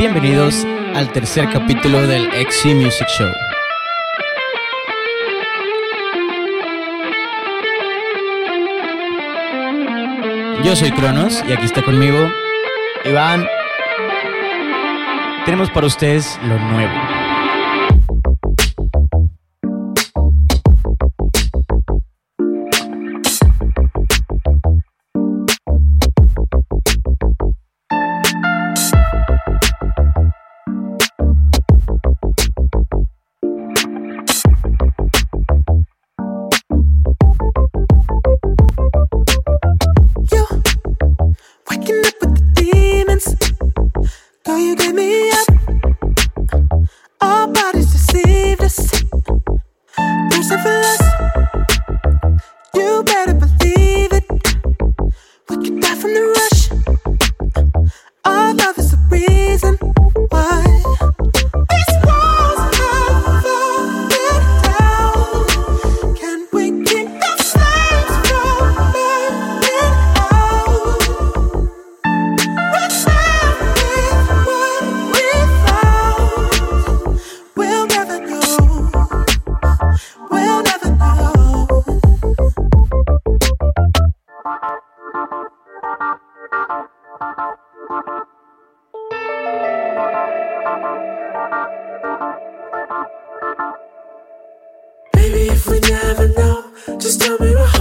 Bienvenidos al tercer capítulo del XC Music Show. Yo soy Cronos y aquí está conmigo Iván. Tenemos para ustedes lo nuevo. Maybe if we never know, just tell me what.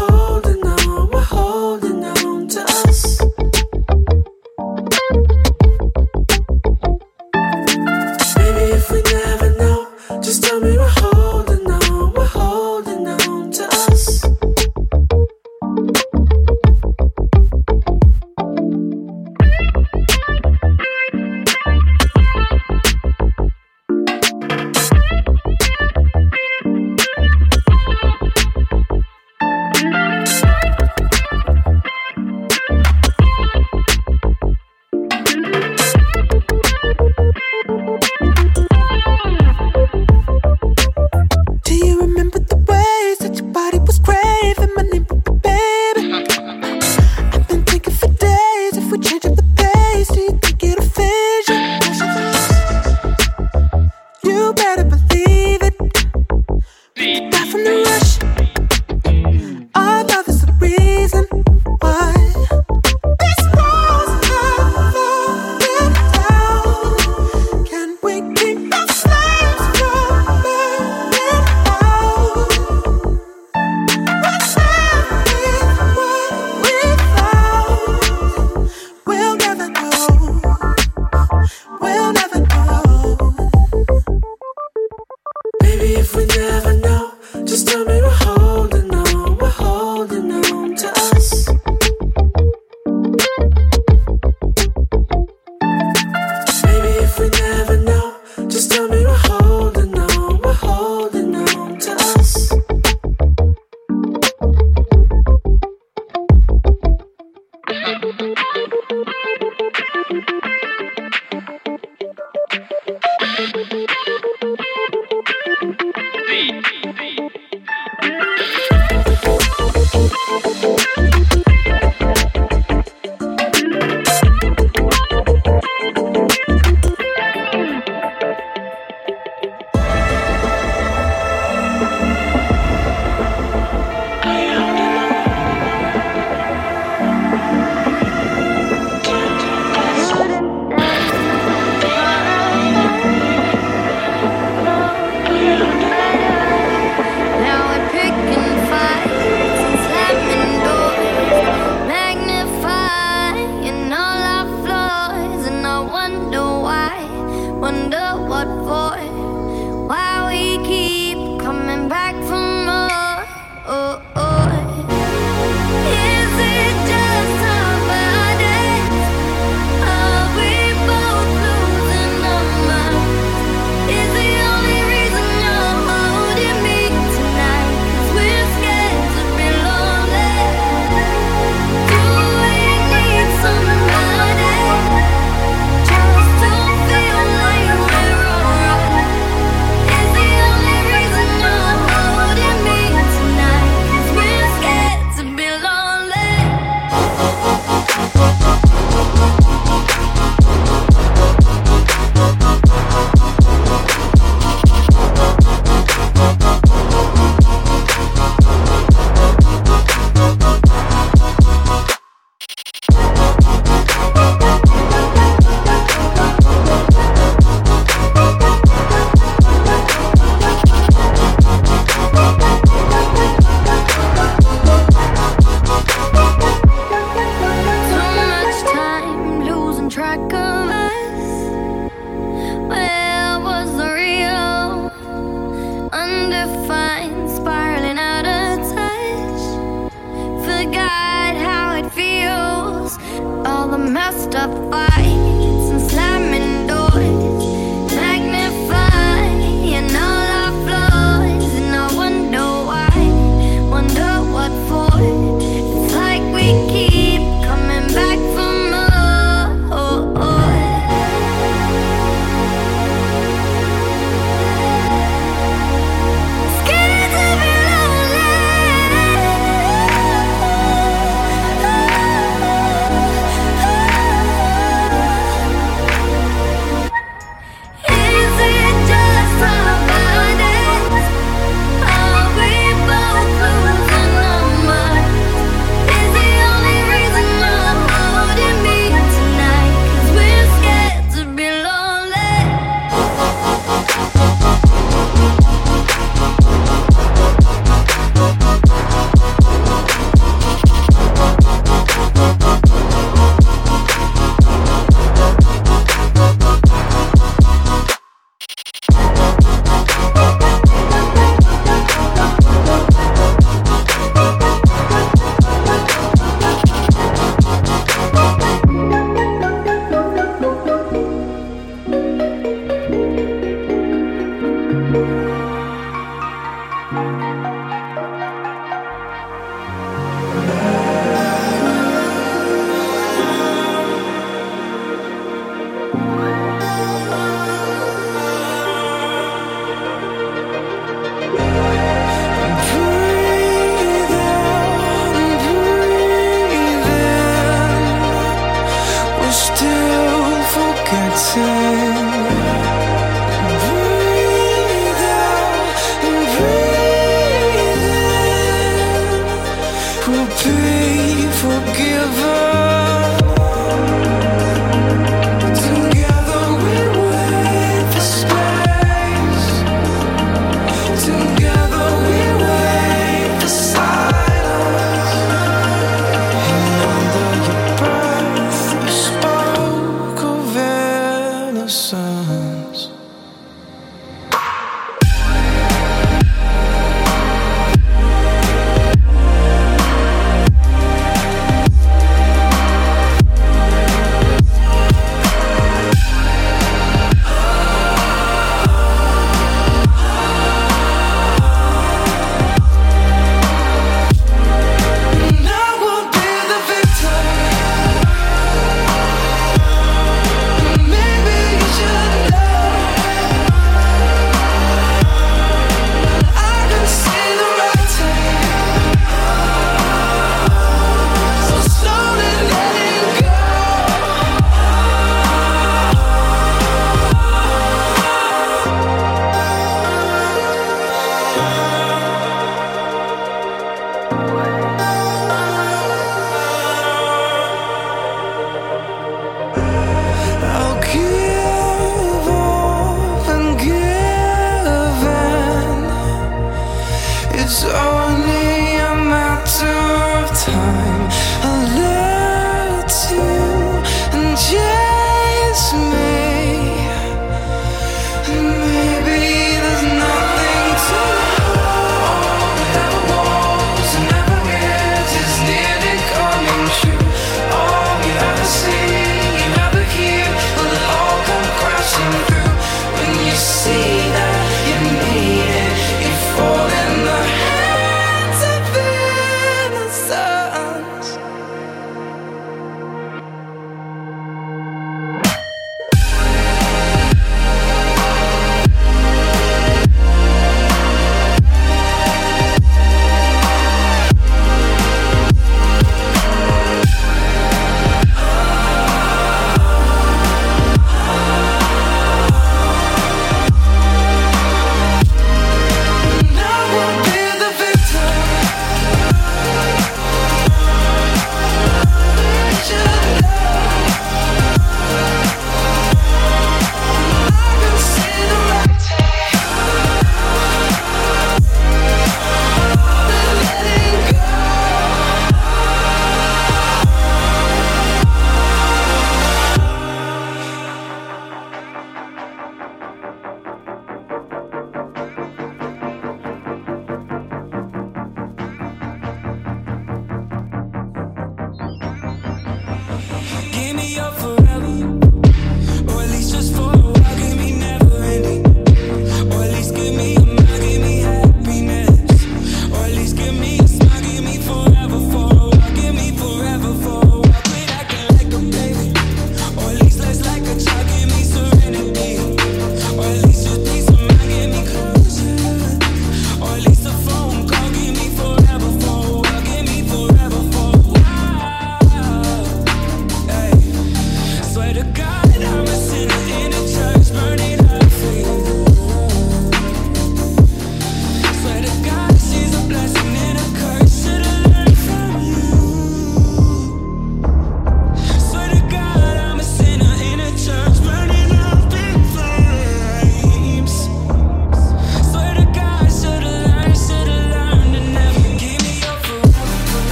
never know. Just tell me.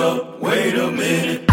Up, wait a minute.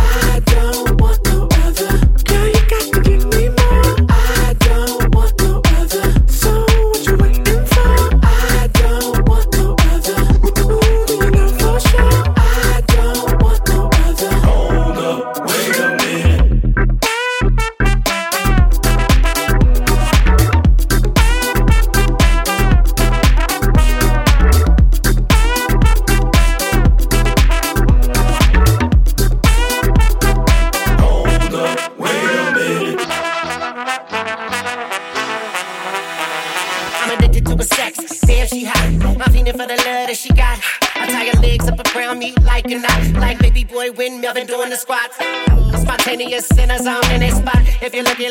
looky, looky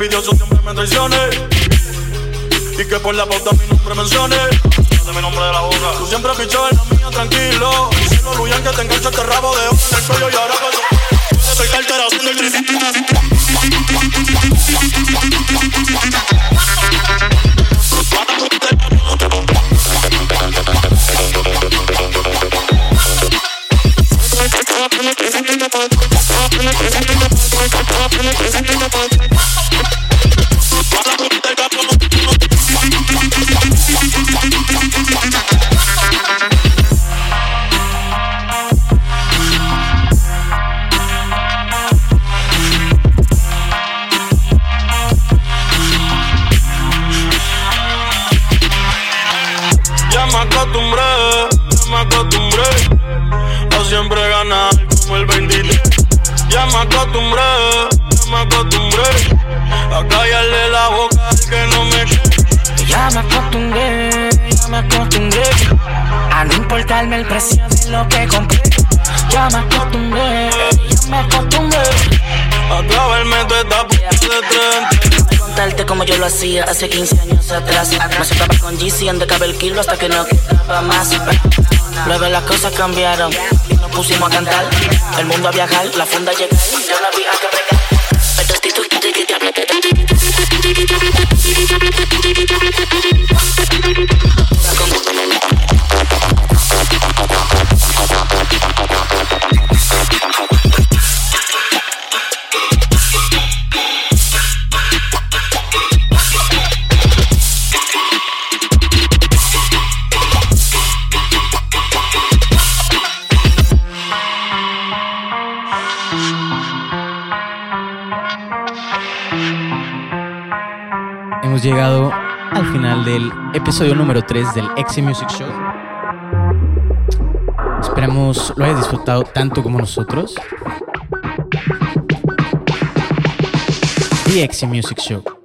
envidioso siempre me traicione. Y que por la pauta mi nombre mencione. De la boca. Tú siempre fichado en la mía, tranquilo. Diciendo Luyan que te engancho este rabo de oro en el cuello y ahora pues, con Soy cartera haciendo ya me acostumbré, ya me acostumbré a siempre ganar como el bendito. Ya me acostumbré. Ya me acostumbré a callarle la boca al que no me quiere. Ya me acostumbré, ya me acostumbré a no importarme el precio de lo que compré. Ya me acostumbré, ya me acostumbré a clavarme toda esta de tren contarte como yo lo hacía hace 15 años atrás. Me sentaba con GC, andaba el kilo hasta que no quedaba más. Luego las cosas cambiaron y nos pusimos a cantar. El mundo a viajar, la funda a llegar. Yo no había que que te Hemos llegado al final del episodio número 3 del Exi Music Show. Esperamos lo hayas disfrutado tanto como nosotros. The Exi Music Show.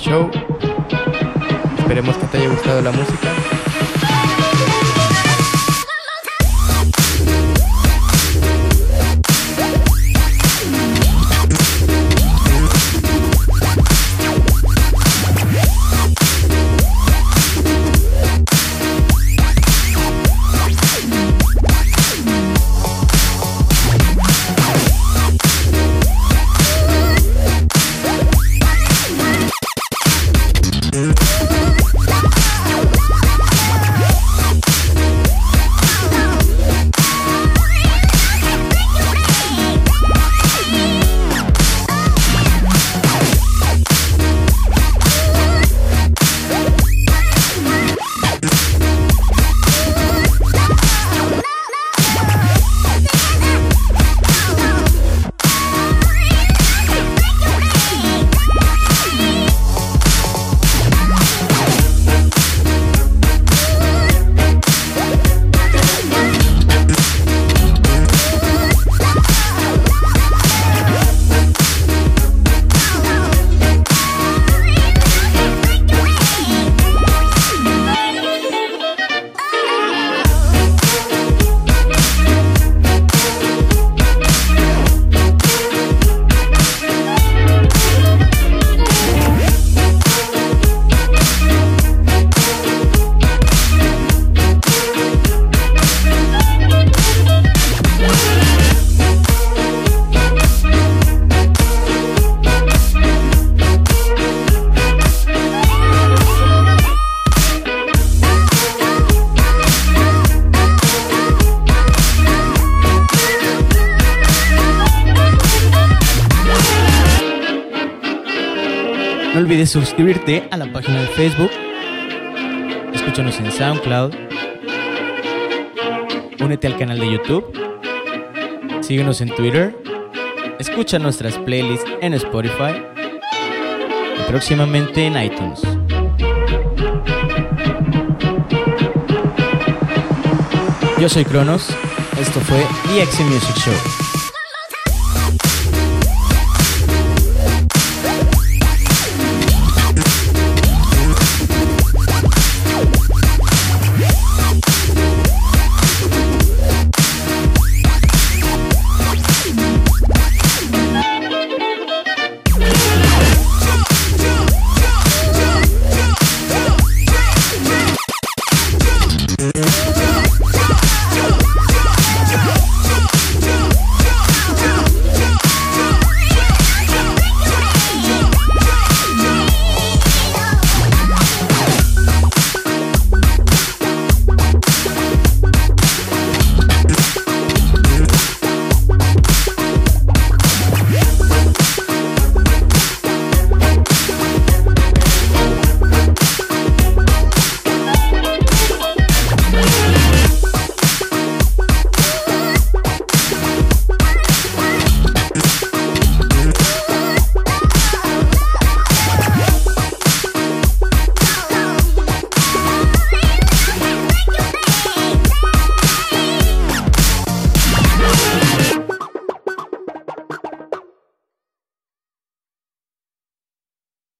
Show. Suscribirte a la página de Facebook. Escúchanos en SoundCloud. Únete al canal de YouTube. Síguenos en Twitter. Escucha nuestras playlists en Spotify. Y próximamente en iTunes. Yo soy Cronos. Esto fue The Music Show.